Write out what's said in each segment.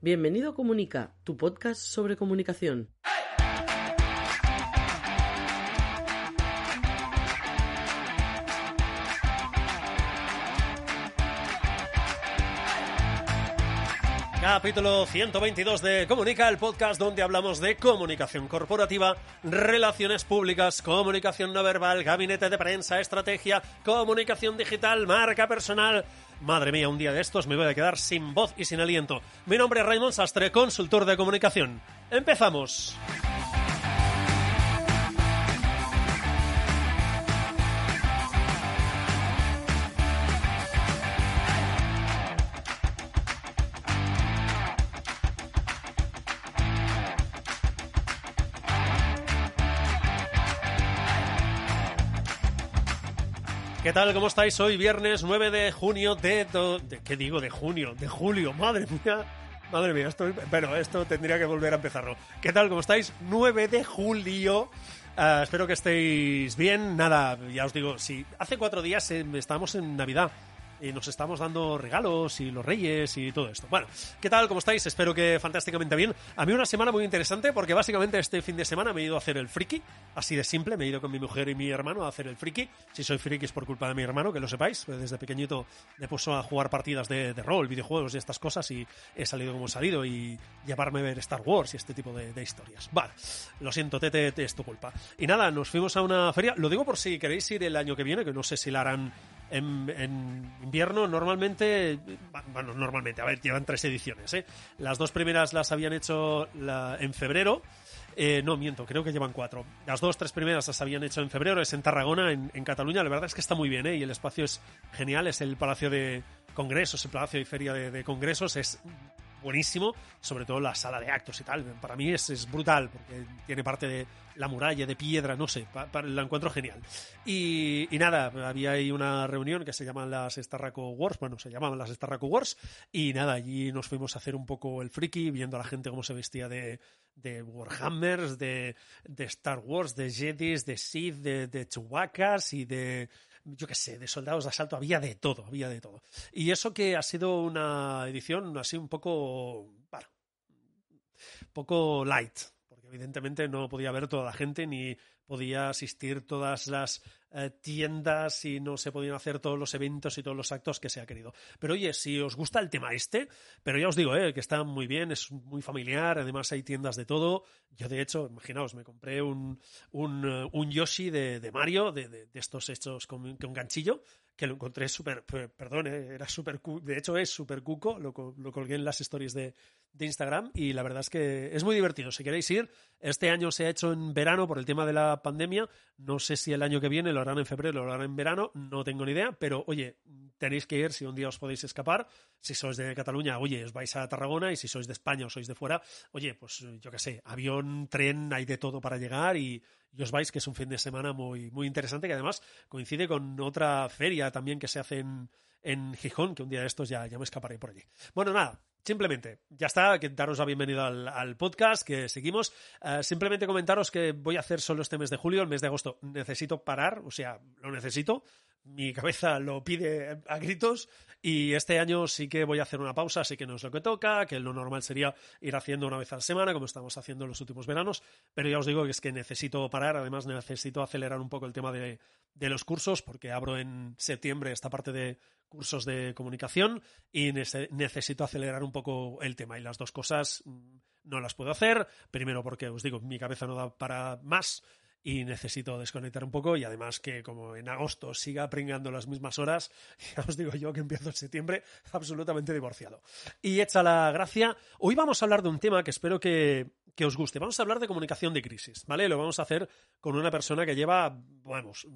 Bienvenido a Comunica, tu podcast sobre comunicación. Capítulo 122 de Comunica, el podcast donde hablamos de comunicación corporativa, relaciones públicas, comunicación no verbal, gabinete de prensa, estrategia, comunicación digital, marca personal. Madre mía, un día de estos me voy a quedar sin voz y sin aliento. Mi nombre es Raymond Sastre, consultor de comunicación. ¡Empezamos! ¿Qué tal? ¿Cómo estáis? Hoy viernes 9 de junio de, de... ¿Qué digo? De junio, de julio. Madre mía. Madre mía, esto, pero esto tendría que volver a empezarlo. ¿Qué tal? ¿Cómo estáis? 9 de julio. Uh, espero que estéis bien. Nada, ya os digo, si hace cuatro días eh, estamos en Navidad y nos estamos dando regalos y los reyes y todo esto. Bueno, ¿qué tal? ¿Cómo estáis? Espero que fantásticamente bien. A mí una semana muy interesante porque básicamente este fin de semana me he ido a hacer el friki, así de simple, me he ido con mi mujer y mi hermano a hacer el friki. Si soy friki es por culpa de mi hermano, que lo sepáis. Desde pequeñito me puso a jugar partidas de, de rol, videojuegos y estas cosas y he salido como he salido y llevarme a ver Star Wars y este tipo de, de historias. Vale, lo siento, Tete, es tu culpa. Y nada, nos fuimos a una feria. Lo digo por si queréis ir el año que viene, que no sé si la harán en, en, invierno normalmente, bueno, normalmente, a ver, llevan tres ediciones, ¿eh? Las dos primeras las habían hecho en febrero. Eh, no, miento, creo que llevan cuatro. Las dos, tres primeras las habían hecho en febrero, es en Tarragona, en, Cataluña. La verdad es que está muy bien, ¿eh? Y el espacio es genial, es el Palacio de Congresos, el Palacio y Feria de Congresos, es buenísimo, sobre todo la sala de actos y tal. Para mí es, es brutal, porque tiene parte de la muralla de piedra, no sé, pa, la encuentro genial. Y, nada, había ahí una reunión que se llaman las Starraco Wars, bueno, se llamaban las Starraco Wars, y nada, allí nos fuimos a hacer un poco el friki, viendo a la gente cómo se vestía de, de Warhammers, de, de Star Wars, de Jedis, de Sith, de, de y de yo qué sé, de soldados de asalto, había de todo, había de todo. Y eso que ha sido una edición así un poco, bueno, un poco light, porque evidentemente no podía ver toda la gente ni podía asistir todas las eh, tiendas y no se podían hacer todos los eventos y todos los actos que se ha querido. Pero oye, si os gusta el tema este, pero ya os digo, eh, que está muy bien, es muy familiar, además hay tiendas de todo. Yo de hecho, imaginaos, me compré un, un, uh, un Yoshi de, de Mario, de, de, de, estos hechos con, con ganchillo, que lo encontré súper, perdón, eh, era súper, de hecho es súper cuco, lo, lo, colgué en las stories de, de, Instagram y la verdad es que es muy divertido. Si queréis ir, este año se ha hecho en verano por el tema de la pandemia, no sé si el año que viene lo harán en febrero, lo harán en verano, no tengo ni idea, pero oye, tenéis que ir si un día os podéis escapar, si sois de Cataluña, oye, os vais a Tarragona y si sois de España o sois de fuera, oye, pues yo qué sé, avión, tren, hay de todo para llegar y, y os vais, que es un fin de semana muy, muy interesante, que además coincide con otra feria también que se hace en, en Gijón, que un día de estos ya, ya me escaparé por allí. Bueno, nada, Simplemente, ya está, que daros la bienvenida al, podcast, que seguimos. Uh, simplemente comentaros que voy a hacer solo este mes de julio, el mes de agosto necesito parar, o sea, lo necesito, mi cabeza lo pide a gritos y este año sí que voy a hacer una pausa, así que no es lo que toca, que lo normal sería ir haciendo una vez a la semana, como estamos haciendo en los últimos veranos, pero ya os digo que es que necesito parar, además necesito acelerar un poco el tema de, de los cursos, porque abro en septiembre esta parte de cursos de comunicación y necesito acelerar un poco el tema. Y las dos cosas no las puedo hacer, primero porque os digo, mi cabeza no da para más y necesito desconectar un poco y además que como en agosto siga pringando las mismas horas, ya os digo yo que empiezo en septiembre absolutamente divorciado. Y hecha la gracia, hoy vamos a hablar de un tema que espero que, que os guste. Vamos a hablar de comunicación de crisis, ¿vale? Lo vamos a hacer con una persona que lleva, vamos,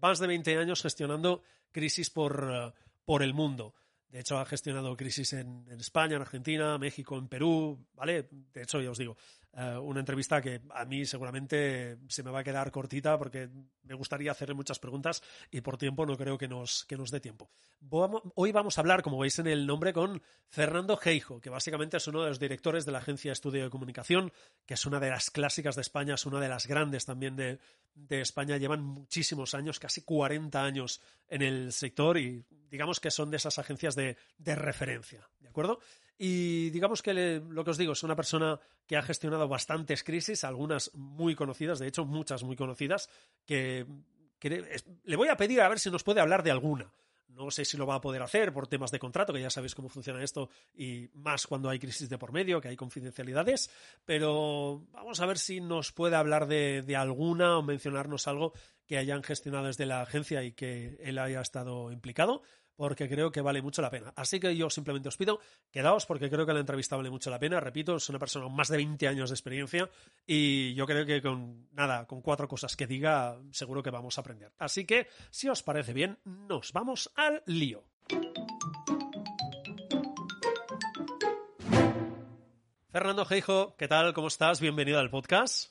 más de 20 años gestionando crisis por, por el mundo De hecho, ha gestionado crisis en, en España, en Argentina, México, en Perú, ¿vale? De hecho, ya os digo, eh, una entrevista que a mí seguramente se me va a quedar cortita porque me gustaría hacerle muchas preguntas y por tiempo no creo que nos, que nos dé tiempo. Hoy vamos a hablar, como veis en el nombre, con Fernando Geijo, que básicamente es uno de los directores de la Agencia Estudio de Comunicación, que es una de las clásicas de España, es una de las grandes también de, de España. Llevan muchísimos años, casi 40 años en el sector y digamos que son de esas agencias de, de referencia, ¿de acuerdo? Y digamos que lo que os digo, es una persona que ha gestionado bastantes crisis, algunas muy conocidas, de hecho muchas muy conocidas, que, le voy a pedir a ver si nos puede hablar de alguna. No sé si lo va a poder hacer por temas de contrato, que ya sabéis cómo funciona esto, y más cuando hay crisis de por medio, que hay confidencialidades, pero vamos a ver si nos puede hablar de, de alguna o mencionarnos algo que hayan gestionado desde la agencia y que él haya estado implicado porque creo que vale mucho la pena. Así que yo simplemente os pido, quedaos porque creo que la entrevista vale mucho la pena. Repito, es una persona con más de 20 años de experiencia y yo creo que con nada, con cuatro cosas que diga, seguro que vamos a aprender. Así que, si os parece bien, nos vamos al lío. Fernando Geijo, ¿qué tal? ¿Cómo estás? Bienvenido al podcast.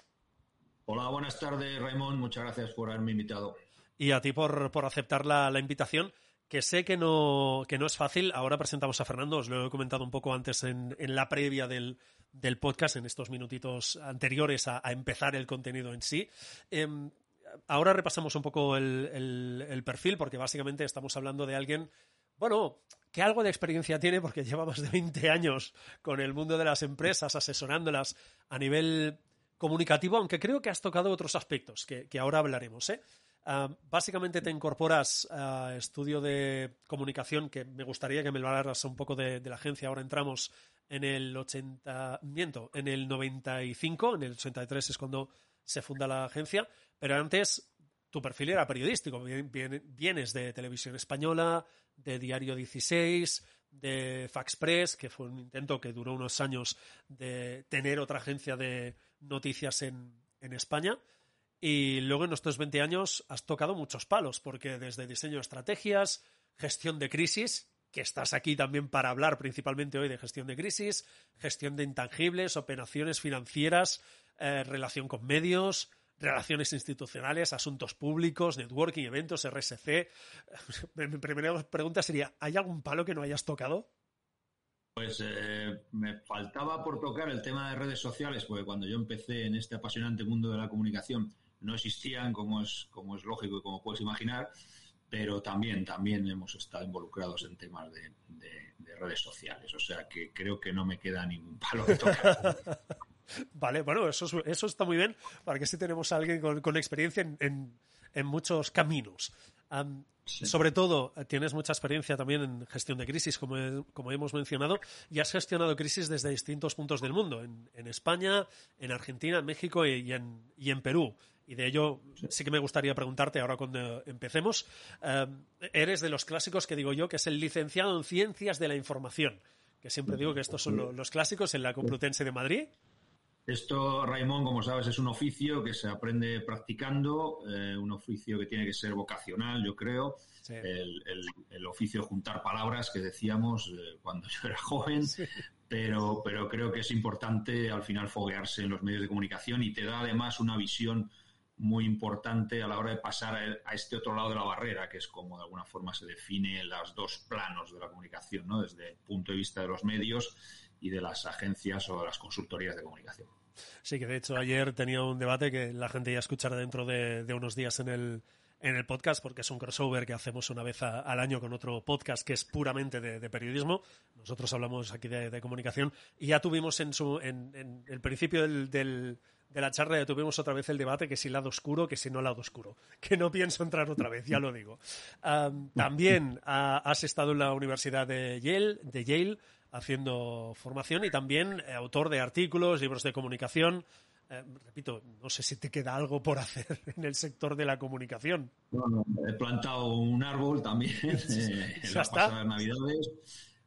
Hola, buenas tardes, Raymond. Muchas gracias por haberme invitado. Y a ti por, por aceptar la, la invitación que sé que no, que no es fácil. Ahora presentamos a Fernando, os lo he comentado un poco antes en, en la previa del, del, podcast, en estos minutitos anteriores a, empezar el contenido en sí. Eh, ahora repasamos un poco el, el, el, perfil, porque básicamente estamos hablando de alguien, bueno, que algo de experiencia tiene, porque lleva más de 20 años con el mundo de las empresas, asesorándolas a nivel comunicativo, aunque creo que has tocado otros aspectos que, que ahora hablaremos. ¿eh? Básicamente te incorporas a estudio de comunicación, que me gustaría que me lo hablaras un poco de, de, la agencia. Ahora entramos en el 80, miento, en el 95, en el 83 es cuando se funda la agencia, pero antes tu perfil era periodístico. Vienes de Televisión Española, de Diario 16, de Faxpress, que fue un intento que duró unos años de tener otra agencia de noticias en, en España. Y luego en estos 20 años has tocado muchos palos, porque desde diseño de estrategias, gestión de crisis, que estás aquí también para hablar principalmente hoy de gestión de crisis, gestión de intangibles, operaciones financieras, eh, relación con medios, relaciones institucionales, asuntos públicos, networking, eventos, RSC. Mi primera pregunta sería, ¿hay algún palo que no hayas tocado? Pues eh, me faltaba por tocar el tema de redes sociales, porque cuando yo empecé en este apasionante mundo de la comunicación, no existían, como es, como es lógico y como puedes imaginar, pero también, también hemos estado involucrados en temas de, de, de redes sociales. O sea que creo que no me queda ningún palo que tocar. vale, bueno, eso, eso está muy bien, para que sí tenemos a alguien con, con experiencia en, en, en, muchos caminos. Um, sí. Sobre todo, tienes mucha experiencia también en gestión de crisis, como, como hemos mencionado, y has gestionado crisis desde distintos puntos del mundo, en, en España, en Argentina, en México y, y, en, y en Perú. Y de ello sí. sí. que me gustaría preguntarte ahora cuando empecemos. Uh, eres de los clásicos que digo yo, que es el licenciado en Ciencias de la Información, que siempre digo que estos son lo, los clásicos en la Complutense de Madrid. Esto, Raimón, como sabes, es un oficio que se aprende practicando, eh, un oficio que tiene que ser vocacional, yo creo. Sí. El, el, el, oficio de juntar palabras que decíamos eh, cuando yo era joven, sí. pero, pero creo que es importante al final foguearse en los medios de comunicación y te da además una visión muy importante a la hora de pasar a, este otro lado de la barrera, que es como de alguna forma se define los dos planos de la comunicación, ¿no? desde el punto de vista de los medios y de las agencias o de las consultorías de comunicación. Sí, que de hecho ayer tenía un debate que la gente ya escuchará dentro de, unos días en el, en el podcast, porque es un crossover que hacemos una vez al año con otro podcast que es puramente de, periodismo. Nosotros hablamos aquí de, comunicación y ya tuvimos en, su, en, el principio del, de la charla, ya tuvimos otra vez el debate que si lado oscuro, que si no lado oscuro. Que no pienso entrar otra vez, ya lo digo. Um, también uh, has estado en la Universidad de Yale, de Yale haciendo formación y también eh, autor de artículos, libros de comunicación. Eh, repito, no sé si te queda algo por hacer en el sector de la comunicación. No, no, he plantado un árbol también eh, en las pasadas navidades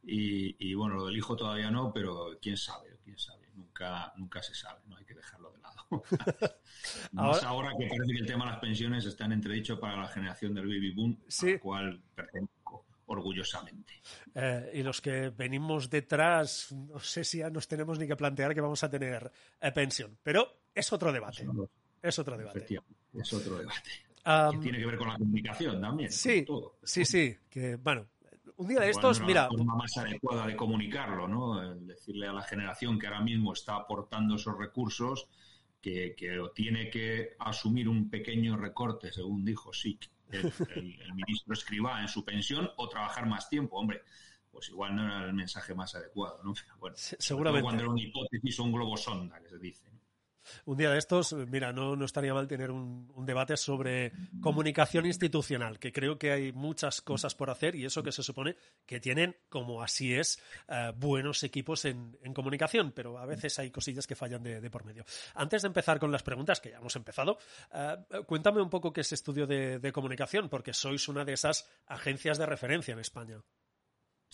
y, y, bueno, lo del hijo todavía no, pero quién sabe, quién sabe. Nunca, nunca se sabe, no hay que dejarlo de lado. Más ahora, ahora, que parece que el tema de las pensiones está en entredicho para la generación del baby boom, sí. al cual pertenezco orgullosamente. Eh, y los que venimos detrás, no sé si ya nos tenemos ni que plantear que vamos a tener eh, pensión, pero es otro debate. Es otro debate. Es otro debate. que tiene que ver con la comunicación también. Sí, sí, sí. Que bueno, un día de estos, mira. La forma más adecuada de comunicarlo, ¿no? decirle a la generación que ahora mismo está aportando esos recursos que, que tiene que asumir un pequeño recorte, según dijo SIC, el, ministro escriba en su pensión o trabajar más tiempo. Hombre, pues igual no era el mensaje más adecuado, ¿no? bueno, seguramente. Cuando era una hipótesis o un globo sonda, que se dice un día de estos, mira, no, no estaría mal tener un, debate sobre comunicación institucional, que creo que hay muchas cosas por hacer y eso que se supone que tienen, como así es, eh, buenos equipos en, comunicación, pero a veces hay cosillas que fallan de, por medio. Antes de empezar con las preguntas, que ya hemos empezado, eh, cuéntame un poco qué es estudio de comunicación, porque sois una de esas agencias de referencia en España.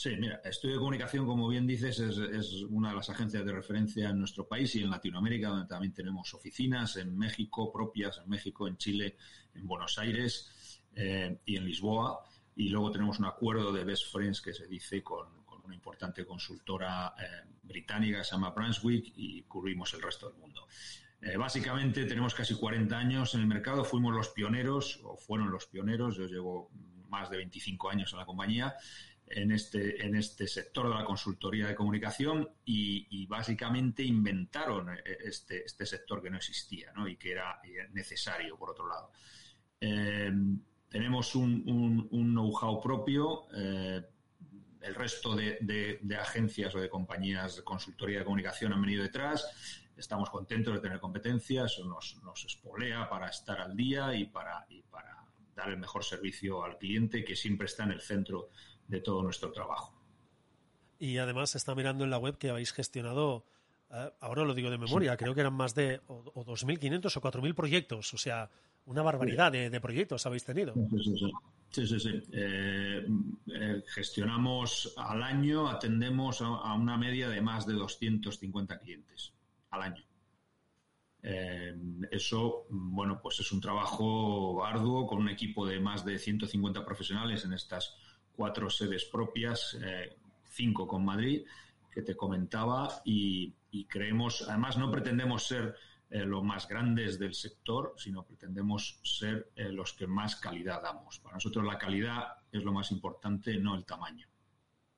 Sí, mira, Estudio de Comunicación, como bien dices, es, una de las agencias de referencia en nuestro país y en Latinoamérica, donde también tenemos oficinas, en México propias, en México, en Chile, en Buenos Aires eh, y en Lisboa. Y luego tenemos un acuerdo de Best Friends que se dice con, una importante consultora eh, británica que se llama Brunswick y cubrimos el resto del mundo. Eh, básicamente tenemos casi 40 años en el mercado, fuimos los pioneros, o fueron los pioneros, yo llevo más de 25 años en la compañía en este, en este sector de la consultoría de comunicación y, básicamente inventaron eh, este, este sector que no existía y que era eh, necesario, por otro lado. Eh, tenemos un, un, know-how propio. el resto de, agencias o de compañías de consultoría de comunicación han venido detrás. Estamos contentos de tener competencia. Eso nos, nos espolea para estar al día y para dar el mejor servicio al cliente, que siempre está en el centro de todo nuestro trabajo. Y además está mirando en la web que habéis gestionado, eh, ahora lo digo de memoria, creo que eran más de o, 2.500 o 4.000 proyectos, o sea, una barbaridad de, proyectos habéis tenido. Sí, sí, sí. Eh, eh, gestionamos al año, atendemos a, una media de más de 250 clientes al año. Eso, bueno, pues es un trabajo arduo con un equipo de más de 150 profesionales en estas cuatro sedes propias, eh, cinco con Madrid, que te comentaba, y, creemos, además no pretendemos ser eh, los más grandes del sector, sino pretendemos ser eh, los que más calidad damos. Para nosotros la calidad es lo más importante, no el tamaño.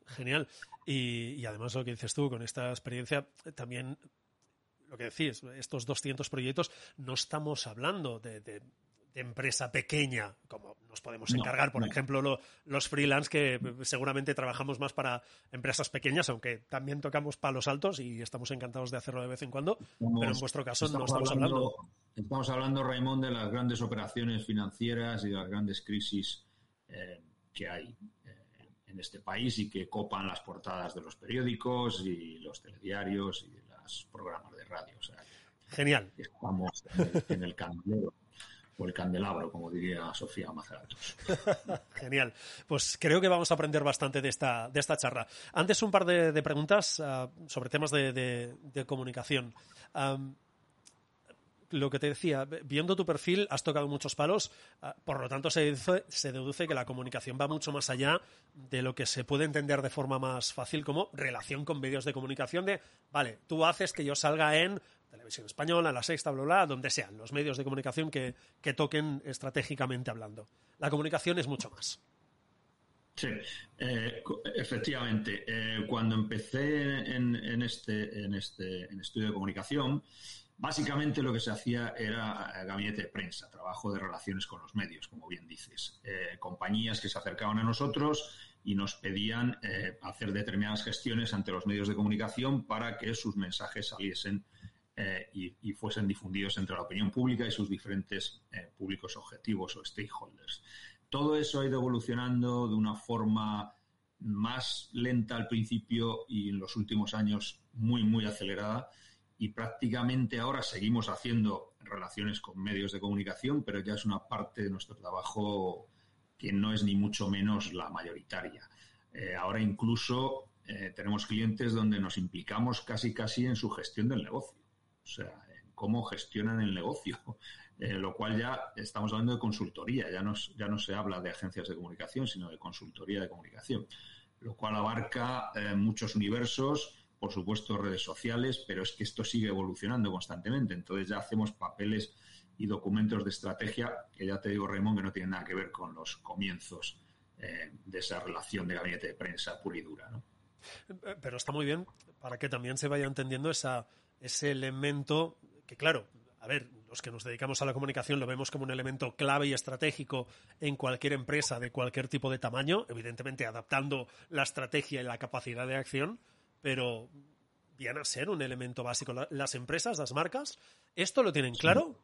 Genial. Y, además lo que dices tú, con esta experiencia, también lo que decís, estos 200 proyectos, no estamos hablando de de empresa pequeña, como nos podemos encargar, por ejemplo, los freelance, que seguramente trabajamos más para empresas pequeñas, aunque también tocamos palos altos y estamos encantados de hacerlo de vez en cuando, pero en vuestro caso no estamos hablando, Estamos hablando, Raymond, de las grandes operaciones financieras y de las grandes crisis eh, que hay eh, en este país y que copan las portadas de los periódicos y los telediarios y programas de radio. Genial. Estamos en el candelero o el candelabro, como diría Sofía Mazaratos. Genial. Pues creo que vamos a aprender bastante de esta, de esta charla. Antes un par de, preguntas ah, sobre temas de, comunicación. Lo que te decía, viendo tu perfil, has tocado muchos palos, ah, por lo tanto se se deduce, que la comunicación va mucho más allá de lo que se puede entender de forma más fácil como relación con medios de comunicación de, vale, tú haces que yo salga en televisión española, la sexta, bla, bla, donde sean, los medios de comunicación que, toquen estratégicamente hablando. La comunicación es mucho más. Sí, eh, efectivamente. Eh, cuando empecé en, este, en, este, en estudio de comunicación, básicamente lo que se hacía era gabinete de prensa, trabajo de relaciones con los medios, como bien dices. Eh, compañías que se acercaban a nosotros y nos pedían hacer determinadas gestiones ante los medios de comunicación para que sus mensajes saliesen eh, y, fuesen difundidos entre la opinión pública y sus diferentes eh, públicos objetivos o stakeholders. Todo eso ha ido evolucionando de una forma más lenta al principio y en los últimos años muy, muy acelerada. Y prácticamente ahora seguimos haciendo relaciones con medios de comunicación, pero ya es una parte de nuestro trabajo que no es ni mucho menos la mayoritaria. Eh, ahora incluso tenemos clientes donde nos implicamos casi casi en su gestión del negocio. O sea, cómo gestionan el negocio, eh, lo cual ya estamos hablando de consultoría, ya no, ya no se habla de agencias de comunicación, sino de consultoría de comunicación, lo cual abarca eh, muchos universos, por supuesto redes sociales, pero es que esto sigue evolucionando constantemente, entonces ya hacemos papeles y documentos de estrategia que ya te digo, Raymond, que no tienen nada que ver con los comienzos eh, de esa relación de gabinete de prensa pura y dura, ¿no? Pero está muy bien para que también se vaya entendiendo esa, ese elemento que, claro, a ver, los que nos dedicamos a la comunicación lo vemos como un elemento clave y estratégico en cualquier empresa de cualquier tipo de tamaño, evidentemente adaptando la estrategia y la capacidad de acción, pero viene a ser un elemento básico. Las empresas, las marcas, ¿esto lo tienen claro?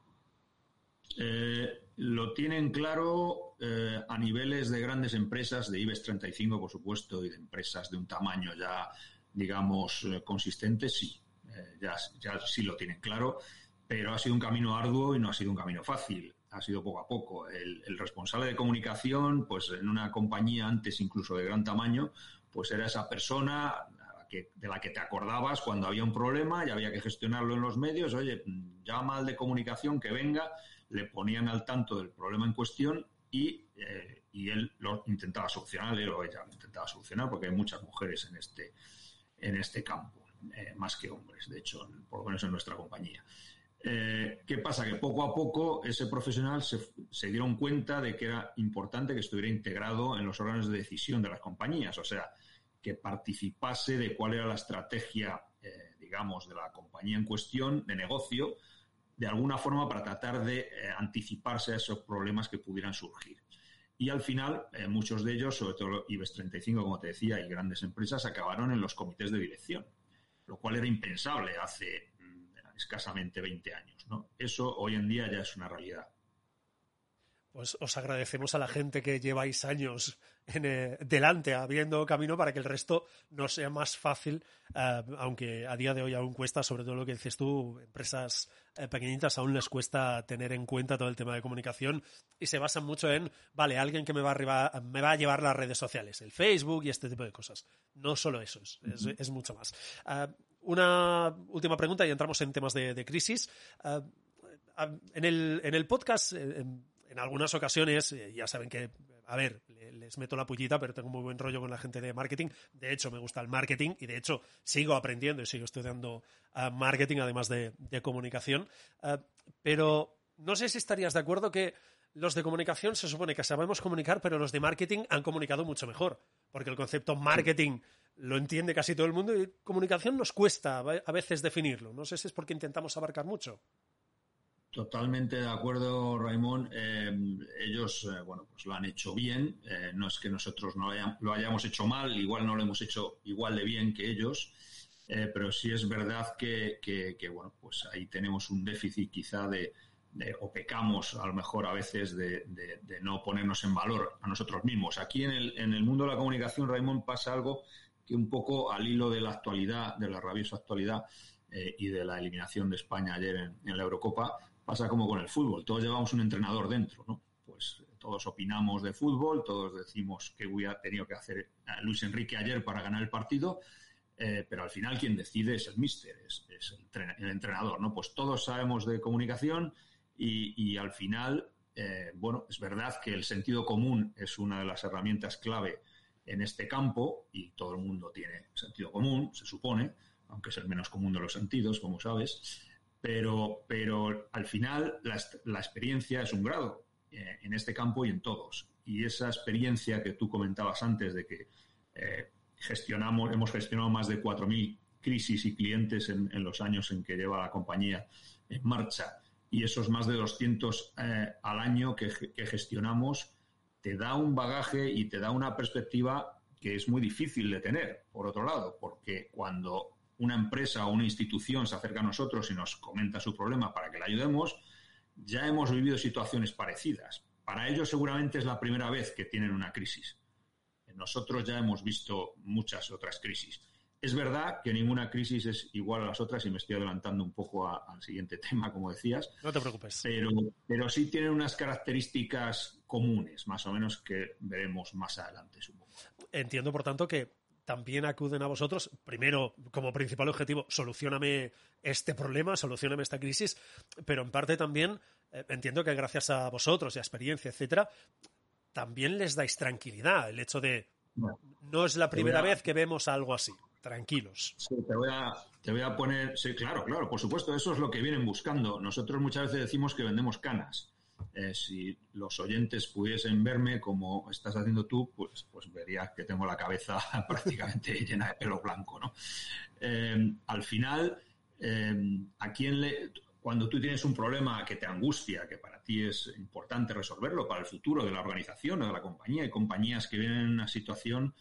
Eh, lo tienen claro eh, a niveles de grandes empresas, de IBEX 35, por supuesto, y de empresas de un tamaño ya, digamos, eh, consistente, sí. ya, ya sí lo tienen claro, pero ha sido un camino arduo y no ha sido un camino fácil. Ha sido poco a poco. El responsable de comunicación, pues en una compañía antes incluso de gran tamaño, pues era esa persona de la que te acordabas cuando había un problema y había que gestionarlo en los medios. Oye, llama al de comunicación que venga le ponían al tanto del problema en cuestión y, eh, y él lo intentaba solucionar, él o ella lo intentaba solucionar, porque hay muchas mujeres en este, en este campo, eh, más que hombres, de hecho, por lo menos en nuestra compañía. Eh, ¿Qué pasa? Que poco a poco ese profesional se, se, dieron cuenta de que era importante que estuviera integrado en los órganos de decisión de las compañías, o sea, que participase de cuál era la estrategia, digamos, de la compañía en cuestión, de negocio, de alguna forma para tratar de eh, anticiparse a esos problemas que pudieran surgir. Y al final, eh, muchos de ellos, sobre todo IBEX 35, como te decía, y grandes empresas, acabaron en los comités de dirección, lo cual era impensable hace mm, escasamente 20 años. ¿no? Eso hoy en día ya es una realidad. Pues os agradecemos a la gente que lleváis años en, eh, delante, abriendo camino para que el resto no sea más fácil, eh, aunque a día de hoy aún cuesta, sobre todo lo que dices tú, empresas eh, pequeñitas aún les cuesta tener en cuenta todo el tema de comunicación y se basan mucho en, vale, alguien que me va, a me va a llevar las redes sociales, el Facebook y este tipo de cosas. No solo eso, es, mucho más. una última pregunta y entramos en temas de, crisis. en, el, en el podcast en algunas ocasiones, eh, ya saben que, a ver, les meto la pullita, pero tengo muy buen rollo con la gente de marketing. De hecho, me gusta el marketing y de hecho sigo aprendiendo y sigo estudiando ah, marketing además de, comunicación. Ah, pero no sé si estarías de acuerdo que los de comunicación se supone que sabemos comunicar, pero los de marketing han comunicado mucho mejor. Porque el concepto marketing lo entiende casi todo el mundo y comunicación nos cuesta a veces definirlo. No sé si es porque intentamos abarcar mucho. Totalmente de acuerdo, Raimón. Eh, ellos, eh, bueno, pues lo han hecho bien. Eh, no es que nosotros no lo hayamos hecho mal, igual no lo hemos hecho igual de bien que ellos, pero sí es verdad que, bueno, pues ahí tenemos un déficit quizá de, o pecamos a lo mejor a veces de, no ponernos en valor a nosotros mismos. Aquí en el, en el mundo de la comunicación, Raimón, pasa algo que un poco al hilo de la actualidad, de la rabiosa actualidad, y de la eliminación de España ayer en, la Eurocopa, pasa como con el fútbol, todos llevamos un entrenador dentro, ¿no? Pues todos opinamos de fútbol, todos decimos que hubiera tenido que hacer eh, Luis Enrique ayer para ganar el partido, eh, pero al final quien decide es el míster, es, el, entrenador, ¿no? Pues todos sabemos de comunicación y, al final, eh, bueno, es verdad que el sentido común es una de las herramientas clave en este campo y todo el mundo tiene sentido común, se supone, aunque es el menos común de los sentidos, como sabes, pero, pero al final la, experiencia es un grado eh, en este campo y en todos. Y esa experiencia que tú comentabas antes de que eh, gestionamos, hemos gestionado más de 4.000 crisis y clientes en, los años en que lleva la compañía en marcha y esos más de 200 eh, al año que gestionamos, te da un bagaje y te da una perspectiva que es muy difícil de tener, por otro lado, porque cuando una empresa o una institución se acerca a nosotros y nos comenta su problema para que le ayudemos, ya hemos vivido situaciones parecidas. Para ellos seguramente es la primera vez que tienen una crisis. Nosotros ya hemos visto muchas otras crisis. Es verdad que ninguna crisis es igual a las otras y me estoy adelantando un poco al siguiente tema, como decías. No te preocupes. Pero, pero sí tienen unas características comunes, más o menos, que veremos más adelante, supongo. Entiendo, por tanto, que también acuden a vosotros, primero, como principal objetivo, solucioname este problema, solucioname esta crisis, pero en parte también eh, entiendo que gracias a vosotros y a experiencia, etcétera, también les dais tranquilidad. El hecho de no, es la primera vez que vemos algo así. Tranquilos. Sí, te voy, a, te voy a poner. Sí, claro, claro, por supuesto, eso es lo que vienen buscando. Nosotros muchas veces decimos que vendemos canas. Eh, si los oyentes pudiesen verme como estás haciendo tú, pues, pues verías que tengo la cabeza prácticamente llena de pelo blanco, ¿no? Eh, al final, eh, ¿a quién le, cuando tú tienes un problema que te angustia, que para ti es importante resolverlo para el futuro de la organización o de la compañía, hay compañías que vienen en una situación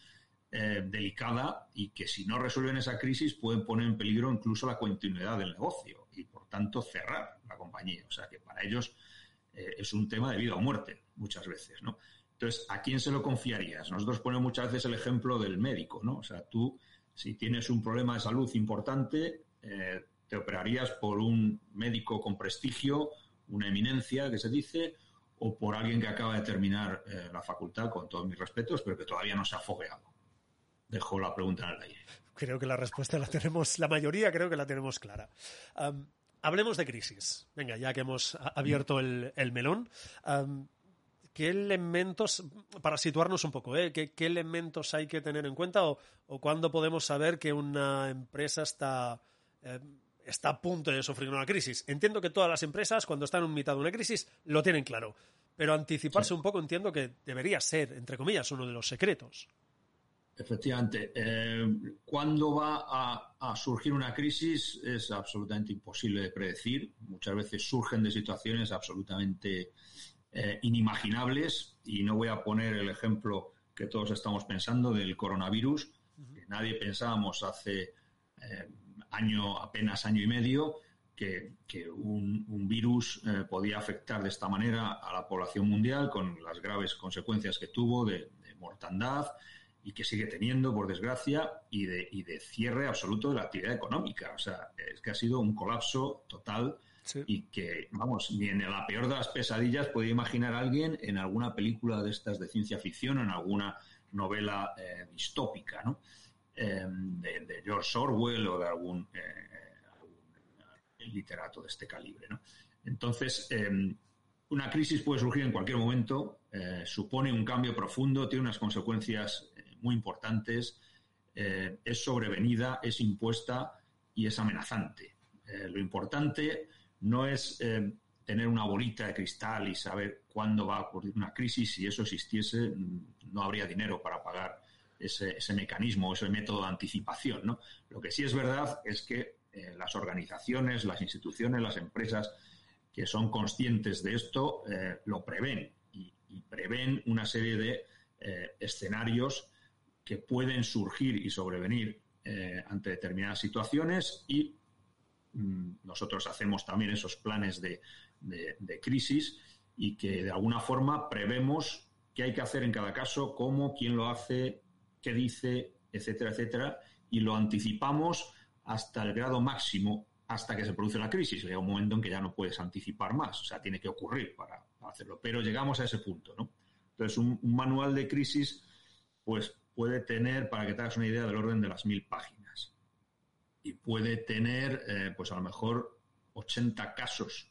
eh, delicada y que si no resuelven esa crisis pueden poner en peligro incluso la continuidad del negocio y por tanto cerrar la compañía. O sea que para ellos eh, es un tema de vida o muerte muchas veces, ¿no? Entonces, ¿a quién se lo confiarías? Nosotros ponemos muchas veces el ejemplo del médico, ¿no? O sea, tú, si tienes un problema de salud importante, eh, te operarías por un médico con prestigio, una eminencia que se dice, o por alguien que acaba de terminar eh, la facultad, con todos mis respetos, pero que todavía no se ha fogueado. Dejo la pregunta en el aire. Creo que la respuesta la tenemos, la mayoría creo que la tenemos clara. Hablemos de crisis. Venga, ya que hemos abierto el, melón. ¿Qué elementos, para situarnos un poco, ¿eh? ¿Qué, elementos hay que tener en cuenta o, cuándo podemos saber que una empresa está eh, está a punto de sufrir una crisis. Entiendo que todas las empresas, cuando están en mitad de una crisis, lo tienen claro. Pero anticiparse un poco entiendo que debería ser, entre comillas, uno de los secretos. Efectivamente. Eh, ¿Cuándo va a, surgir una crisis? Es absolutamente imposible de predecir. Muchas veces surgen de situaciones absolutamente eh, inimaginables. Y no voy a poner el ejemplo que todos estamos pensando del coronavirus, que nadie pensábamos hace eh, año, apenas año y medio, que, un, virus eh, podía afectar de esta manera a la población mundial con las graves consecuencias que tuvo de, mortandad y que sigue teniendo, por desgracia, y de, y de cierre absoluto de la actividad económica. O sea, es que ha sido un colapso total y que, vamos, ni en la peor de las pesadillas podía imaginar a alguien en alguna película de estas de ciencia ficción, en alguna novela eh, distópica, ¿no? Em, de, George Orwell o de algún, eh, literato de este calibre. Entonces, em, una crisis puede surgir en cualquier momento, eh, supone un cambio profundo, tiene unas consecuencias muy importantes, es sobrevenida, es impuesta y es amenazante. lo importante no es em, tener una bolita de cristal y saber cuándo va a ocurrir una crisis. Si eso existiese, mm, no habría dinero para pagar ese, mecanismo, ese método de anticipación. ¿no? Lo que sí es verdad es que eh, las organizaciones, las instituciones, las empresas que son conscientes de esto eh, lo prevén y, prevén una serie de eh, escenarios que pueden surgir y sobrevenir ante determinadas situaciones y mm, nosotros hacemos también esos planes de, crisis y que de alguna forma prevemos qué hay que hacer en cada caso, cómo, quién lo hace, qué dice, etcétera, etcétera, y lo anticipamos hasta el grado máximo hasta que se produce la crisis. Llega un momento en que ya no puedes anticipar más, o sea, tiene que ocurrir para, hacerlo. Pero llegamos a ese punto, ¿no? Entonces, un, manual de crisis, pues puede tener, para que te hagas una idea, del orden de las mil páginas. Y puede tener, eh, pues a lo mejor, 80 casos,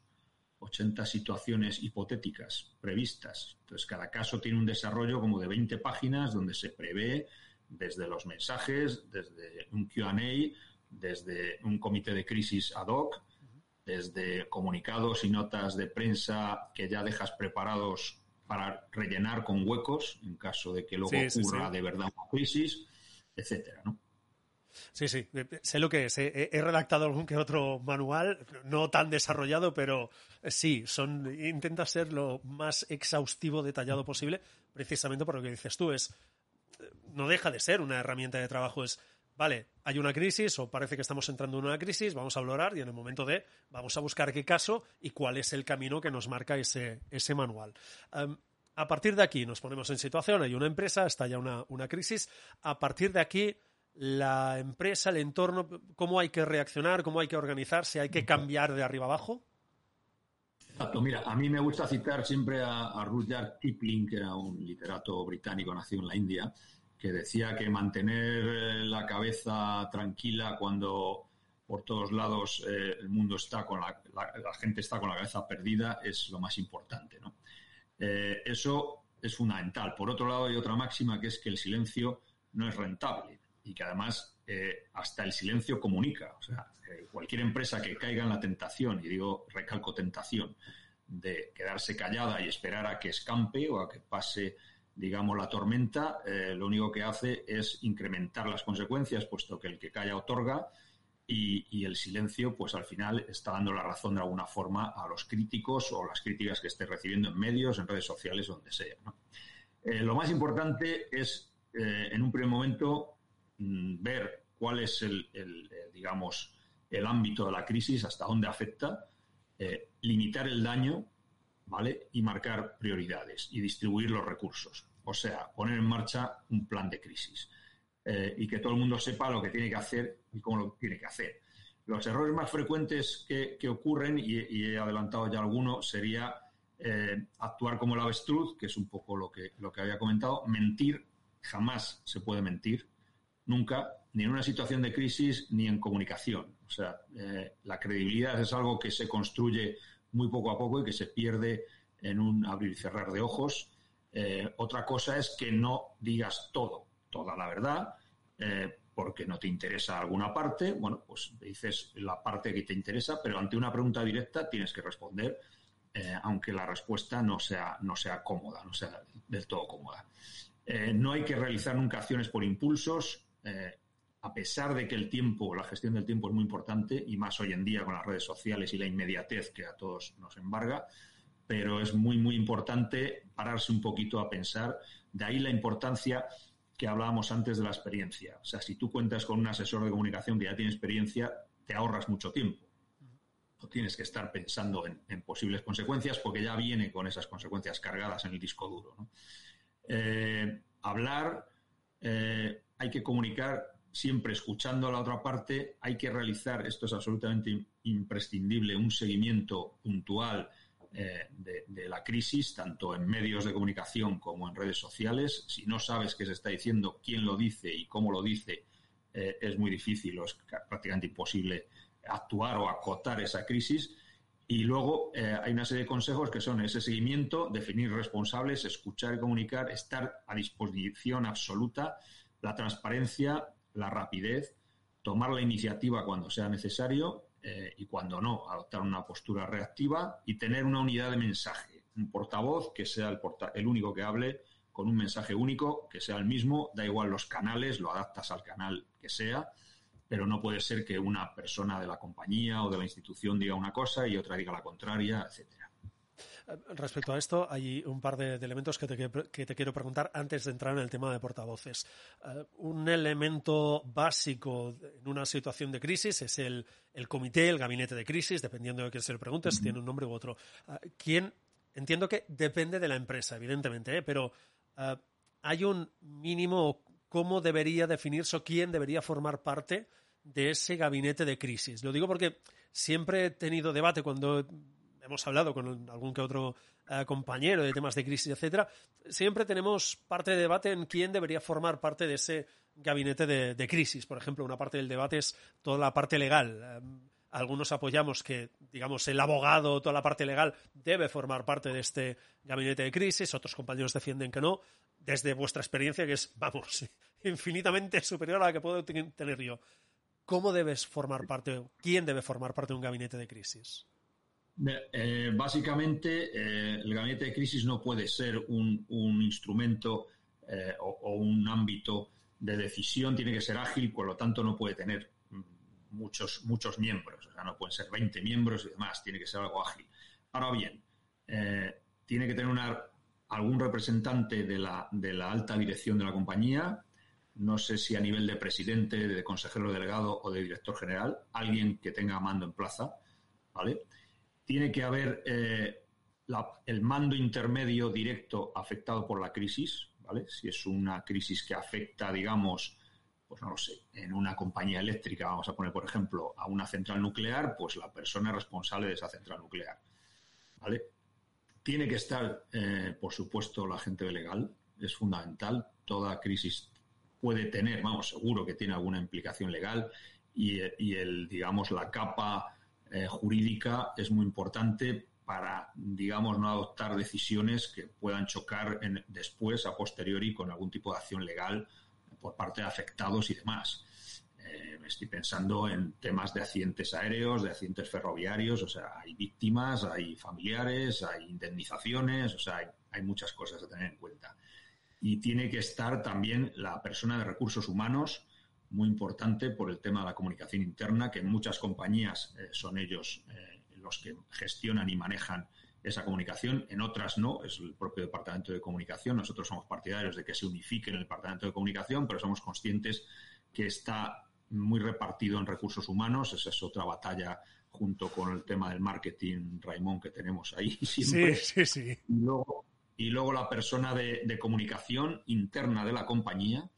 80 situaciones hipotéticas previstas. Entonces, cada caso tiene un desarrollo como de 20 páginas donde se prevé desde los mensajes, desde un QA, desde un comité de crisis ad hoc, desde comunicados y notas de prensa que ya dejas preparados para rellenar con huecos en caso de que luego ocurra de verdad una crisis, etcétera, ¿no? Sí, sí, sé lo que es. He, redactado algún que otro manual, no tan desarrollado, pero sí, son intenta ser lo más exhaustivo, detallado posible, precisamente por lo que dices tú. Es no deja de ser una herramienta de trabajo. Es vale, hay una crisis o parece que estamos entrando en una crisis, vamos a hablar y en el momento de vamos a buscar qué caso y cuál es el camino que nos marca ese, ese manual. a partir de aquí nos ponemos en situación, hay una empresa, está ya una, una crisis, a partir de aquí la empresa, el entorno, cómo hay que reaccionar, cómo hay que organizarse, hay que cambiar de arriba abajo? Exacto, mira, a mí me gusta citar siempre a, Rudyard Kipling, que era un literato británico nacido en la India, que decía que mantener eh, la cabeza tranquila cuando por todos lados eh, el mundo está con la, gente está con la cabeza perdida es lo más importante. ¿no? Eh, eso es fundamental. Por otro lado, hay otra máxima que es que el silencio no es rentable y que además hasta el silencio comunica. O sea, cualquier empresa que caiga en la tentación, y digo recalco tentación, de quedarse callada y esperar a que escampe o a que pase digamos, la tormenta, eh, lo único que hace es incrementar las consecuencias, puesto que el que calla otorga y, el silencio, pues al final está dando la razón de alguna forma a los críticos o las críticas que esté recibiendo en medios, en redes sociales, donde sea. Eh, lo más importante es, eh, en un primer momento, mm, ver cuál es el, digamos, el ámbito de la crisis, hasta dónde afecta, limitar el daño ¿vale? Y marcar prioridades y distribuir los recursos. O sea, poner en marcha un plan de crisis eh, y que todo el mundo sepa lo que tiene que hacer y cómo lo tiene que hacer. Los errores más frecuentes que, ocurren, y, he adelantado ya alguno, sería eh, actuar como el avestruz, que es un poco lo que, lo que había comentado, mentir, jamás se puede mentir, nunca, ni en una situación de crisis ni en comunicación. O sea, eh, la credibilidad es algo que se construye muy poco a poco y que se pierde en un abrir y cerrar de ojos. Eh, otra cosa es que no digas todo, toda la verdad, eh, porque no te interesa alguna parte. Bueno, pues dices la parte que te interesa, pero ante una pregunta directa tienes que responder, eh, aunque la respuesta no sea, no sea cómoda, no sea del todo cómoda. no hay que realizar nunca acciones por impulsos a pesar de que el tiempo, la gestión del tiempo es muy importante, y más hoy en día con las redes sociales y la inmediatez que a todos nos embarga, pero es muy, muy importante pararse un poquito a pensar. De ahí la importancia que hablábamos antes de la experiencia. O sea, si tú cuentas con un asesor de comunicación que ya tiene experiencia, te ahorras mucho tiempo. No tienes que estar pensando en, posibles consecuencias porque ya viene con esas consecuencias cargadas en el disco duro. Eh, hablar, eh, hay que comunicar siempre escuchando a la otra parte, hay que realizar, esto es absolutamente imprescindible, un seguimiento puntual eh, de, la crisis, tanto en medios de comunicación como en redes sociales. Si no sabes qué se está diciendo, quién lo dice y cómo lo dice, eh, es muy difícil o es prácticamente imposible actuar o acotar esa crisis. Y luego eh, hay una serie de consejos que son ese seguimiento, definir responsables, escuchar y comunicar, estar a disposición absoluta, la transparencia, la rapidez, tomar la iniciativa cuando sea necesario eh, y cuando no, adoptar una postura reactiva y tener una unidad de mensaje, un portavoz que sea el, único que hable con un mensaje único, que sea el mismo, da igual los canales, lo adaptas al canal que sea, pero no puede ser que una persona de la compañía o de la institución diga una cosa y otra diga la contraria, etcétera. Respecto a esto, hay un par de, elementos que te, quiero preguntar antes de entrar en el tema de portavoces. Eh, un elemento básico en una situación de crisis es el, comité, el gabinete de crisis, dependiendo de quién se le pregunte, si tiene un nombre u otro. Eh, ¿Quién? Entiendo que depende de la empresa, evidentemente, ¿eh? pero hay un mínimo cómo debería definirse o quién debería formar parte de ese gabinete de crisis. Lo digo porque siempre he tenido debate cuando hemos hablado con algún que otro eh, compañero de temas de crisis, etcétera, siempre tenemos parte de debate en quién debería formar parte de ese gabinete de, crisis. Por ejemplo, una parte del debate es toda la parte legal. Eh, algunos apoyamos que, digamos, el abogado, toda la parte legal, debe formar parte de este gabinete de crisis. Otros compañeros defienden que no, desde vuestra experiencia, que es, vamos, infinitamente superior a la que puedo tener yo. ¿Cómo debes formar parte, quién debe formar parte de un gabinete de crisis? Eh, básicamente, eh, el gabinete de crisis no puede ser un, instrumento eh, o, un ámbito de decisión, tiene que ser ágil, por lo tanto no puede tener muchos, muchos miembros, o sea, no pueden ser 20 miembros y demás, tiene que ser algo ágil. Ahora bien, tiene que tener una, algún representante de la, de la alta dirección de la compañía, no sé si a nivel de presidente, de consejero delegado o de director general, alguien que tenga mando en plaza, ¿vale? Tiene que haber eh, el mando intermedio directo afectado por la crisis, ¿vale? Si es una crisis que afecta, digamos, pues no lo sé, en una compañía eléctrica, vamos a poner, por ejemplo, a una central nuclear, pues la persona responsable de esa central nuclear, ¿vale? Tiene que estar, eh, por supuesto, la gente legal, es fundamental. Toda crisis puede tener, vamos, seguro que tiene alguna implicación legal y, el, digamos, la capa eh, jurídica es muy importante para, digamos, no adoptar decisiones que puedan chocar después, a posteriori, con algún tipo de acción legal por parte de afectados y demás. Eh, estoy pensando en temas de accidentes aéreos, de accidentes ferroviarios, o sea, hay víctimas, hay familiares, hay indemnizaciones, o sea, hay muchas cosas a tener en cuenta. Y tiene que estar también la persona de recursos humanos, muy importante por el tema de la comunicación interna, que en muchas compañías eh, son ellos eh, los que gestionan y manejan esa comunicación, en otras no, es el propio departamento de comunicación. Nosotros somos partidarios de que se unifique en el departamento de comunicación, pero somos conscientes que está muy repartido en recursos humanos. Esa es otra batalla junto con el tema del marketing, Raimón, que tenemos ahí siempre. Sí, sí, sí. Y luego, y luego la persona de, comunicación interna de la compañía,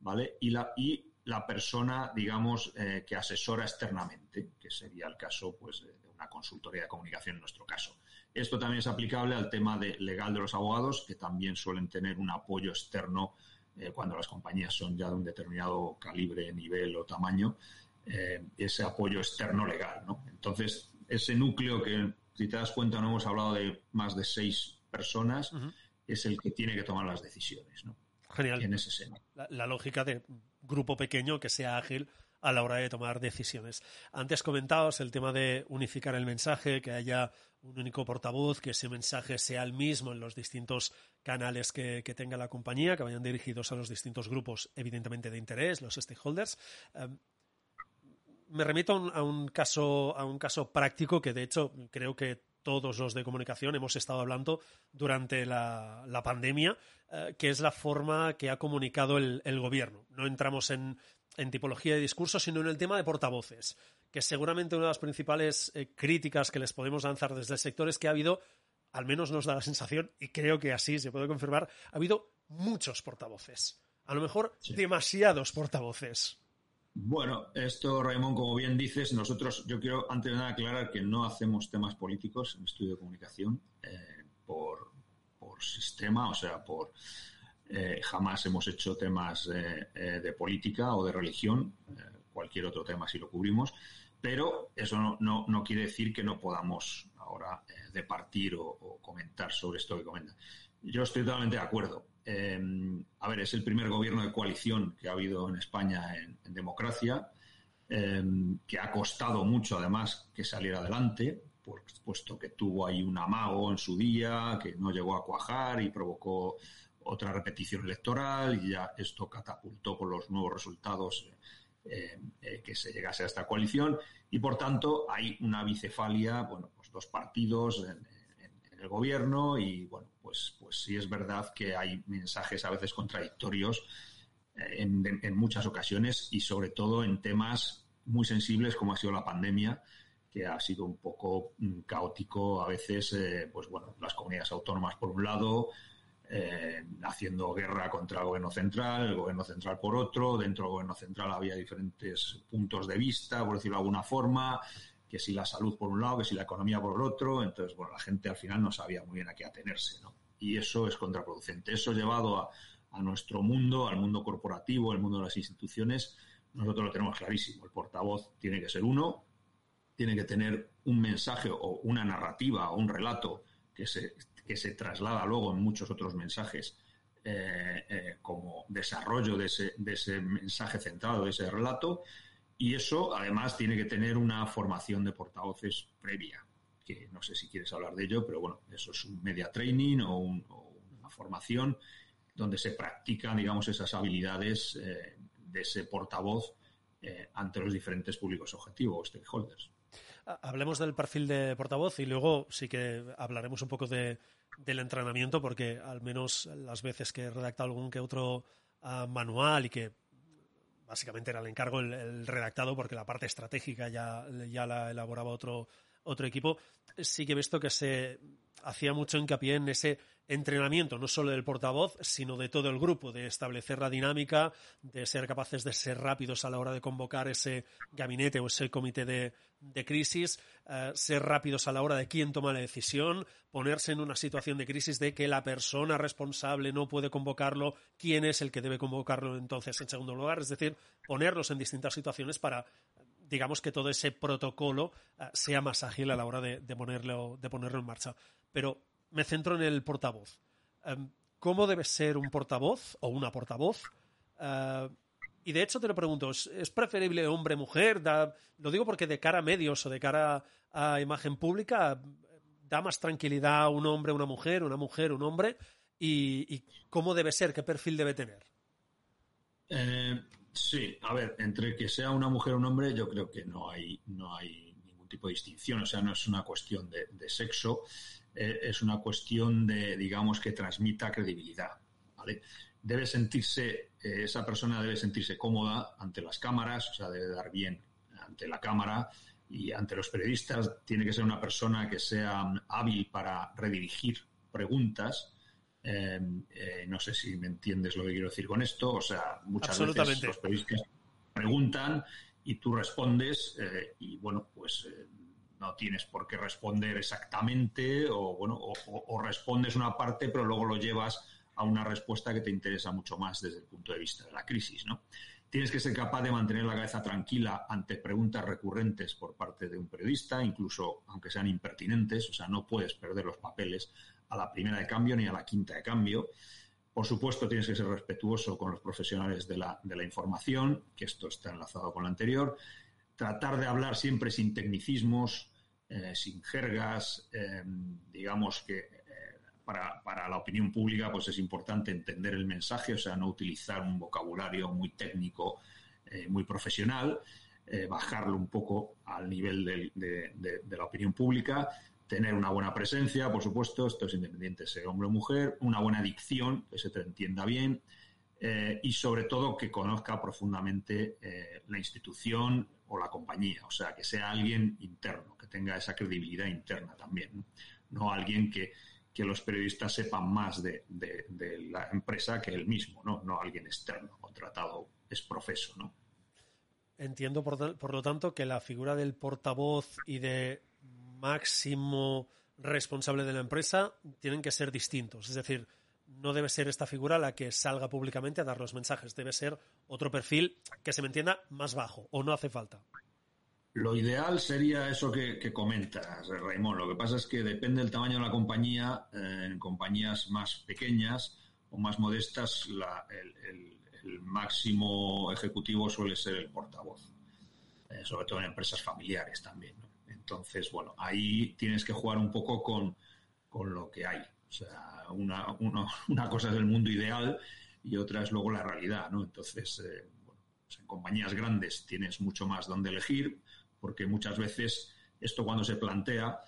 ¿vale? Y la, y la persona, digamos, eh, que asesora externamente, que sería el caso, pues, de una consultoría de comunicación en nuestro caso. Esto también es aplicable al tema de legal de los abogados, que también suelen tener un apoyo externo eh, cuando las compañías son ya de un determinado calibre, nivel o tamaño, eh, ese apoyo externo legal. ¿no? Entonces, ese núcleo que, si te das cuenta, no hemos hablado de más de seis personas, es el que tiene que tomar las decisiones. ¿no? Genial. En ese seno. la lógica de grupo pequeño que sea ágil a la hora de tomar decisiones. Antes comentaos el tema de unificar el mensaje, que haya un único portavoz, que ese mensaje sea el mismo en los distintos canales que, tenga la compañía, que vayan dirigidos a los distintos grupos, evidentemente de interés, los stakeholders. Em, me remito a un, caso, a un caso práctico que, de hecho, creo que todos los de comunicación hemos estado hablando durante la, pandemia, eh, que es la forma que ha comunicado el, gobierno. No entramos en, en tipología de discurso, sino en el tema de portavoces, que seguramente una de las principales eh, críticas que les podemos lanzar desde el sector es que ha habido, al menos nos da la sensación, y creo que así se puede confirmar, ha habido muchos portavoces. A lo mejor demasiados portavoces. Bueno, esto, Raymond, como bien dices, nosotros, yo quiero antes de nada aclarar que no hacemos temas políticos en estudio de comunicación eh, por, por sistema, o sea, por eh, jamás hemos hecho temas eh, de política o de religión, cualquier otro tema si lo cubrimos, pero eso no, no, quiere decir que no podamos ahora departir o, comentar sobre esto que comenta. Yo estoy totalmente de acuerdo. A ver, es el primer gobierno de coalición que ha habido en España en, democracia, que ha costado mucho además que saliera adelante, puesto que tuvo ahí un amago en su día, que no llegó a cuajar y provocó otra repetición electoral y ya esto catapultó con los nuevos resultados eh, eh, que se llegase a esta coalición. Y por tanto hay una bicefalia, bueno, pues dos partidos en, el gobierno y bueno, pues, pues sí es verdad que hay mensajes a veces contradictorios eh, en, muchas ocasiones y sobre todo en temas muy sensibles como ha sido la pandemia que ha sido un poco mm, caótico a veces, pues bueno, las comunidades autónomas por un lado, eh, haciendo guerra contra el gobierno central, el gobierno central por otro, dentro del gobierno central había diferentes puntos de vista, por decirlo de alguna forma, que si la salud por un lado, que si la economía por el otro, entonces, bueno, la gente al final no sabía muy bien a qué atenerse, ¿no? Y eso es contraproducente. Eso llevado a, nuestro mundo, al mundo corporativo, al mundo de las instituciones, nosotros lo tenemos clarísimo. El portavoz tiene que ser uno, tiene que tener un mensaje o una narrativa o un relato que se que se traslada luego en muchos otros mensajes eh, eh, como desarrollo de ese, de ese mensaje centrado, de ese relato, y eso además tiene que tener una formación de portavoces previa, que no sé si quieres hablar de ello, pero bueno, eso es un media training o, una formación donde se practican, digamos, esas habilidades eh, de ese portavoz ante los diferentes públicos objetivos, stakeholders. Hablemos del perfil de portavoz y luego sí que hablaremos un poco de, del entrenamiento, porque al menos las veces que he redactado algún que otro ah, manual y que básicamente era el encargo el, redactado, porque la parte estratégica ya, ya la elaboraba otro, otro equipo, sí que he visto que se hacía mucho hincapié en ese entrenamiento no solo del portavoz, sino de todo el grupo, de establecer la dinámica, de ser capaces de ser rápidos a la hora de convocar ese gabinete o ese comité de, crisis, eh, ser rápidos a la hora de quién toma la decisión, ponerse en una situación de crisis de que la persona responsable no puede convocarlo, quién es el que debe convocarlo entonces en segundo lugar, es decir, ponerlos en distintas situaciones para digamos que todo ese protocolo eh, sea más ágil a la hora de, ponerlo, de ponerlo en marcha. Pero me centro en el portavoz. Em, ¿Cómo debe ser un portavoz o una portavoz? Eh, y de hecho te lo pregunto, ¿es, preferible hombre-mujer? Lo digo porque de cara a medios o de cara a, imagen pública da más tranquilidad un hombre, una mujer, una mujer, un hombre. ¿Y, cómo debe ser? ¿Qué perfil debe tener? Eh, sí, a ver, entre que sea una mujer o un hombre, yo creo que no hay, no hay ningún tipo de distinción. O sea, no es una cuestión de, de sexo. Eh, es una cuestión de, digamos, que transmita credibilidad. ¿vale? Debe sentirse, eh, esa persona debe sentirse cómoda ante las cámaras, o sea, debe dar bien ante la cámara y ante los periodistas. Tiene que ser una persona que sea hábil para redirigir preguntas. Eh, no sé si me entiendes lo que quiero decir con esto. O sea, muchas veces los periodistas preguntan y tú respondes y bueno, pues no tienes por qué responder exactamente o, bueno, o, respondes una parte pero luego lo llevas a una respuesta que te interesa mucho más desde el punto de vista de la crisis, ¿no? Tienes que ser capaz de mantener la cabeza tranquila ante preguntas recurrentes por parte de un periodista, incluso aunque sean impertinentes, o sea, no puedes perder los papeles a la primera de cambio ni a la quinta de cambio. Por supuesto, tienes que ser respetuoso con los profesionales de la, de la información, que esto está enlazado con lo anterior, tratar de hablar siempre sin tecnicismos, eh, sin jergas, eh, digamos que eh, para, la opinión pública pues es importante entender el mensaje, o sea, no utilizar un vocabulario muy técnico, muy profesional, bajarlo un poco al nivel de, de, la opinión pública, tener una buena presencia, por supuesto, esto es independiente sea hombre o mujer, una buena dicción, que se te entienda bien, eh, y sobre todo que conozca profundamente eh, la institución o la compañía, o sea, que sea alguien interno, que tenga esa credibilidad interna también, no, alguien que, los periodistas sepan más de, la empresa que él mismo, ¿no? no alguien externo, contratado es profeso. ¿no? Entiendo, por, por lo tanto, que la figura del portavoz y de máximo responsable de la empresa tienen que ser distintos, es decir, no debe ser esta figura la que salga públicamente a dar los mensajes, debe ser otro perfil que se me entienda más bajo, o no hace falta. Lo ideal sería eso que, comentas, Raymond. Lo que pasa es que depende del tamaño de la compañía. En compañías más pequeñas o más modestas, el, máximo ejecutivo suele ser el portavoz, eh, sobre todo en empresas familiares también. Entonces, bueno, ahí tienes que jugar un poco con, con lo que hay. O sea, una, una, cosa es el mundo ideal y otra es luego la realidad, ¿no? Entonces, eh, pues en compañías grandes tienes mucho más donde elegir, porque muchas veces esto cuando se plantea,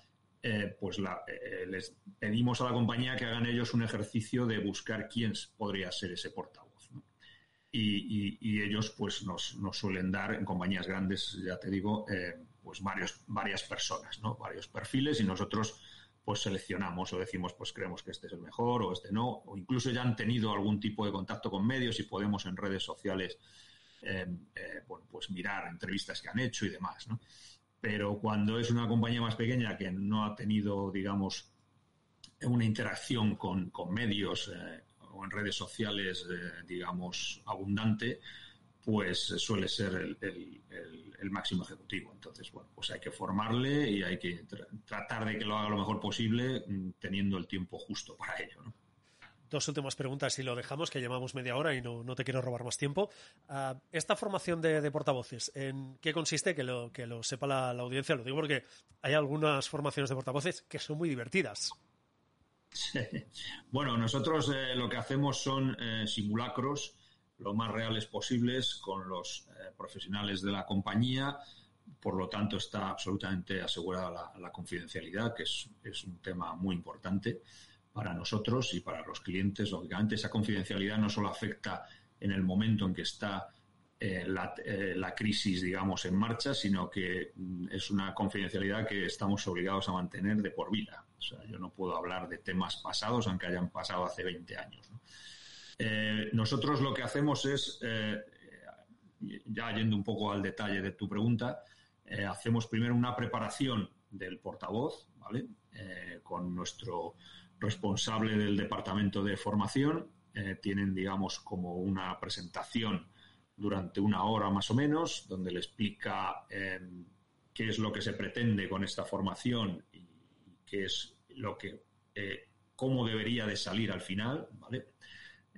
eh, pues eh, les pedimos a la compañía que hagan ellos un ejercicio de buscar quién podría ser ese portavoz. Y, ellos pues nos, nos, suelen dar en compañías grandes, ya te digo, pues varios, varias personas, ¿no? varios perfiles y nosotros pues seleccionamos o decimos, pues creemos que este es el mejor o este no, o incluso ya han tenido algún tipo de contacto con medios y podemos en redes sociales em, eh, pues mirar entrevistas que han hecho y demás. Pero cuando es una compañía más pequeña que no ha tenido, digamos, una interacción con, medios eh, o en redes sociales, eh, digamos, abundante, pues suele ser el, máximo ejecutivo. Entonces, bueno, pues hay que formarle y hay que tratar de que lo haga lo mejor posible mm, teniendo el tiempo justo para ello. Dos últimas preguntas y lo dejamos, que llevamos media hora y no, te quiero robar más tiempo. Ah, esta formación de, portavoces, ¿en qué consiste? Que lo, que lo sepa la, audiencia. Lo digo porque hay algunas formaciones de portavoces que son muy divertidas. Bueno, nosotros eh, lo que hacemos son eh, simulacros lo más reales posibles con los eh, profesionales de la compañía. Por lo tanto, está absolutamente asegurada la, confidencialidad, que es, un tema muy importante para nosotros y para los clientes. Lógicamente, esa confidencialidad no solo afecta en el momento en que está la, crisis, digamos, en marcha, sino que mm, es una confidencialidad que estamos obligados a mantener de por vida. O sea, yo no puedo hablar de temas pasados, aunque hayan pasado hace 20 años. Nosotros lo que hacemos es, ya yendo un poco al detalle de tu pregunta, hacemos primero una preparación del portavoz, ¿vale? con nuestro responsable del departamento de formación. Eh, tienen, digamos, como una presentación durante una hora más o menos, donde le explica qué es lo que se pretende con esta formación y, qué es lo que, eh, cómo debería de salir al final, ¿vale?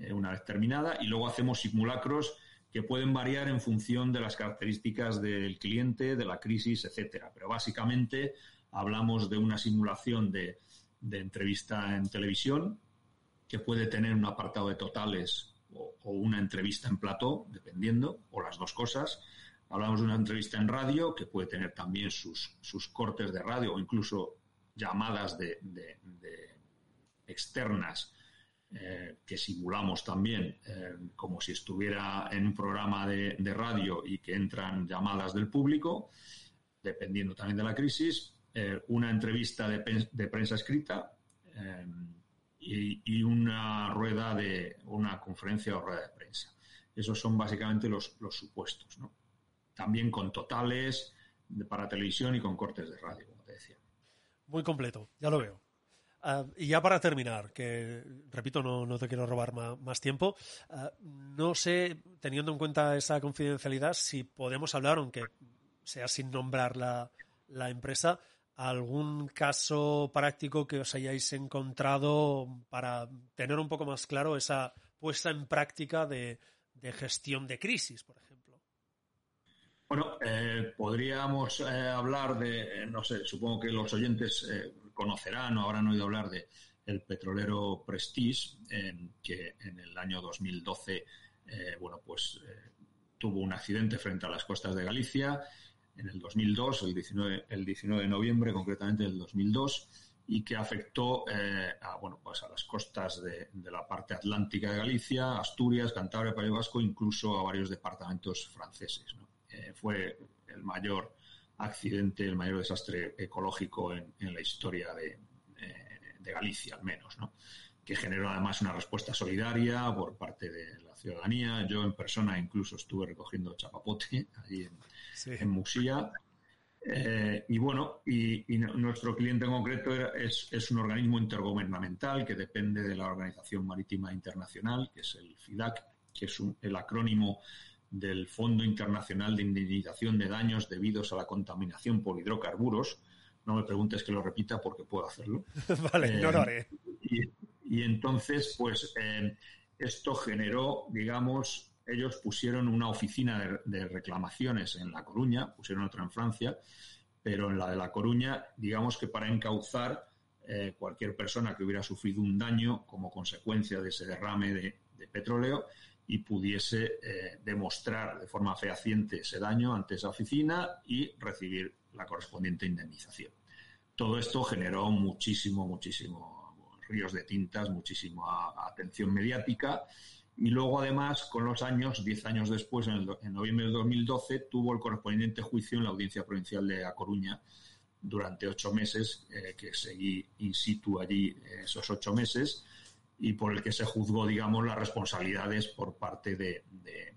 Eh, una vez terminada. Y luego hacemos simulacros que pueden variar en función de las características del cliente, de la crisis, etcétera. Pero básicamente hablamos de una simulación de entrevista en televisión, que puede tener un apartado de totales o, una entrevista en plató, dependiendo, o las dos cosas. Hablamos de una entrevista en radio, que puede tener también sus cortes de radio o incluso llamadas de, externas eh, que simulamos también eh, como si estuviera en un programa de, radio y que entran llamadas del público, dependiendo también de la crisis. Eh, una entrevista de, prensa escrita y, una rueda de una conferencia o rueda de prensa. Esos son básicamente los, supuestos. También con totales para televisión y con cortes de radio, como te decía. Muy completo, ya lo veo. Ah, y ya para terminar, que repito, no, te quiero robar más, tiempo, ah, no sé, teniendo en cuenta esa confidencialidad, si podemos hablar, aunque sea sin nombrar la, la empresa, algún caso práctico que os hayáis encontrado para tener un poco más claro esa puesta en práctica de, gestión de crisis, por ejemplo. Bueno, eh, podríamos eh, hablar de, no sé, supongo que los oyentes eh, conocerán o habrán oído hablar de petrolero Prestige, que en el año 2012, bueno, pues tuvo un accidente frente a las costas de Galicia en el 2002, el 19, el 19 de noviembre concretamente del 2002, y que afectó eh, a, bueno, pues a las costas de, la parte atlántica de Galicia, Asturias, Cantabria, País Vasco, incluso a varios departamentos franceses. Eh, fue el mayor accidente, el mayor desastre ecológico en, la historia de, eh, de, Galicia, al menos, ¿no? que generó además una respuesta solidaria por parte de la ciudadanía. Yo en persona incluso estuve recogiendo chapapote ahí en, en Musía. Eh, y bueno, y, nuestro cliente en concreto es, un organismo intergubernamental que depende de la Organización Marítima Internacional, que es el FIDAC, que es el acrónimo del Fondo Internacional de Indemnización de Daños debidos a la contaminación por hidrocarburos. No me preguntes que lo repita porque puedo hacerlo. vale, no lo haré. Eh, y, entonces, pues, eh, esto generó, digamos, ellos pusieron una oficina de, reclamaciones en La Coruña, pusieron otra en Francia, pero en la de La Coruña, digamos que para encauzar eh, cualquier persona que hubiera sufrido un daño como consecuencia de ese derrame de, petróleo y pudiese eh, demostrar de forma fehaciente ese daño ante esa oficina y recibir la correspondiente indemnización. Todo esto generó muchísimo, muchísimo ríos de tintas, muchísima atención mediática y luego, además, con los años, diez años después, en, noviembre de 2012, tuvo el correspondiente juicio en la Audiencia Provincial de A Coruña durante ocho meses, eh, que seguí in situ allí esos ocho meses, y por el que se juzgó, digamos, las responsabilidades por parte de,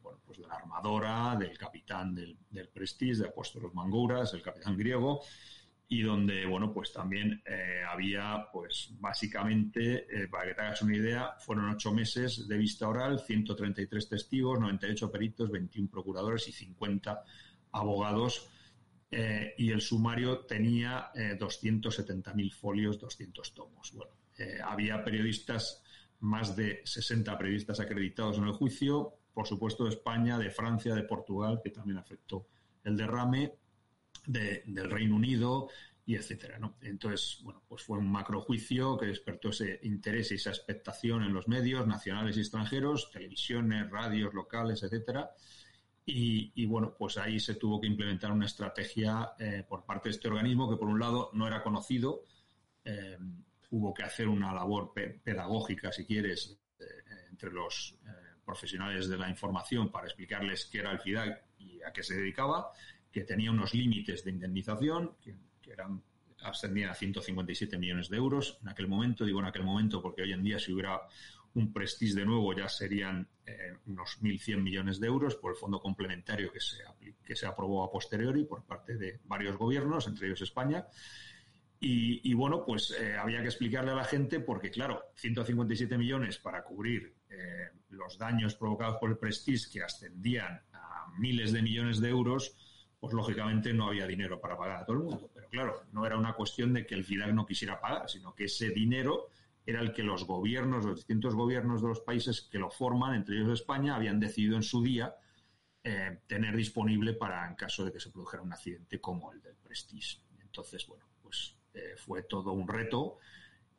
bueno, pues de la armadora, del capitán del, del Prestige, de Apóstolos Mangouras, el capitán griego, y donde, bueno, pues también eh, había, pues básicamente, eh, para que te hagas una idea, fueron ocho meses de vista oral, 133 testigos, 98 peritos, 21 procuradores y 50 abogados. Eh, y el sumario tenía 270.000 folios, 200 tomos. Bueno, había periodistas, más de 60 periodistas acreditados en el juicio, por supuesto de España, de Francia, de Portugal, que también afectó el derrame, del Reino Unido y etcétera, ¿no? Entonces, bueno, pues fue un macrojuicio que despertó ese interés y esa expectación en los medios nacionales y extranjeros, televisiones, radios locales, etcétera. Y, bueno, pues ahí se tuvo que implementar una estrategia eh, por parte de este organismo que por un lado no era conocido, eh, hubo que hacer una labor pedagógica, si quieres, eh, entre los profesionales de la información para explicarles qué era el FIDAC y a qué se dedicaba, que tenía unos límites de indemnización que, eran ascendían a 157 millones de euros en aquel momento. Digo en aquel momento porque hoy en día si hubiera un Prestige de nuevo ya serían eh, unos 1.100 millones de euros por el fondo complementario que se, que se aprobó a posteriori por parte de varios gobiernos, entre ellos España. Y, bueno, pues eh, había que explicarle a la gente porque, claro, 157 millones para cubrir eh, los daños provocados por el Prestige que ascendían a miles de millones de euros, pues lógicamente no había dinero para pagar a todo el mundo. Pero claro, no era una cuestión de que el FIDAC no quisiera pagar, sino que ese dinero era el que los gobiernos, los distintos gobiernos de los países que lo forman, entre ellos España, habían decidido en su día eh, tener disponible para en caso de que se produjera un accidente como el del Prestige. Entonces, bueno, eh, fue todo un reto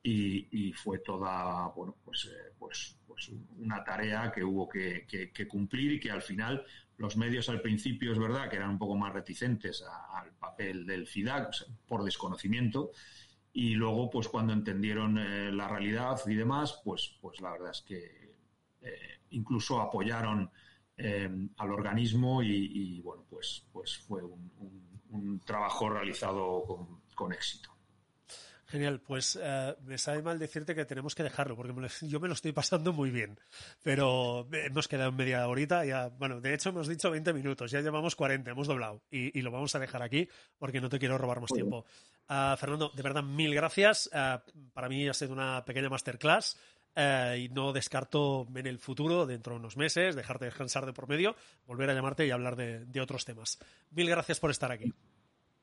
y, fue toda, bueno, pues, eh, pues, pues una tarea que hubo que, cumplir y que al final los medios al principio es verdad que eran un poco más reticentes al papel del FIDAC por desconocimiento y luego pues cuando entendieron eh, la realidad y demás pues pues la verdad es que incluso apoyaron al organismo y, bueno pues pues fue un, trabajo realizado con éxito Genial, pues eh, me sabe mal decirte que tenemos que dejarlo, porque yo me lo estoy pasando muy bien. Pero hemos quedado en media horita, ya, bueno, de hecho hemos dicho 20 minutos, ya llevamos 40, hemos doblado. Y, lo vamos a dejar aquí, porque no te quiero robar más tiempo. Ah, Fernando, de verdad, mil gracias. Ah, para mí ha sido una pequeña masterclass. Eh, y no descarto en el futuro, dentro de unos meses, dejarte descansar de por medio, volver a llamarte y hablar de otros temas. Mil gracias por estar aquí.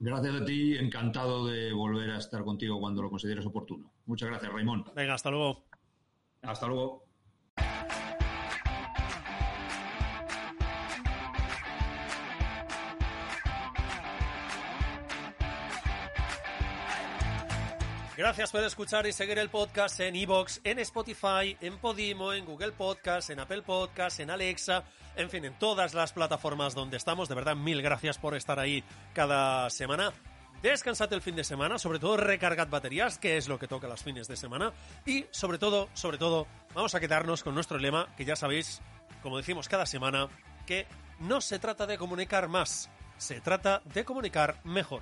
Gracias a ti, encantado de volver a estar contigo cuando lo consideres oportuno. Muchas gracias, Raimón. Venga, hasta luego. Hasta luego. Gracias por escuchar y seguir el podcast en Evox, en Spotify, en Podimo, en Google Podcast, en Apple Podcast, en Alexa, en fin, en todas las plataformas donde estamos. De verdad, mil gracias por estar ahí cada semana. Descansad el fin de semana, sobre todo recargad baterías, que es lo que toca los fines de semana. Y sobre todo, sobre todo, vamos a quedarnos con nuestro lema, que ya sabéis, como decimos cada semana, que no se trata de comunicar más, se trata de comunicar mejor.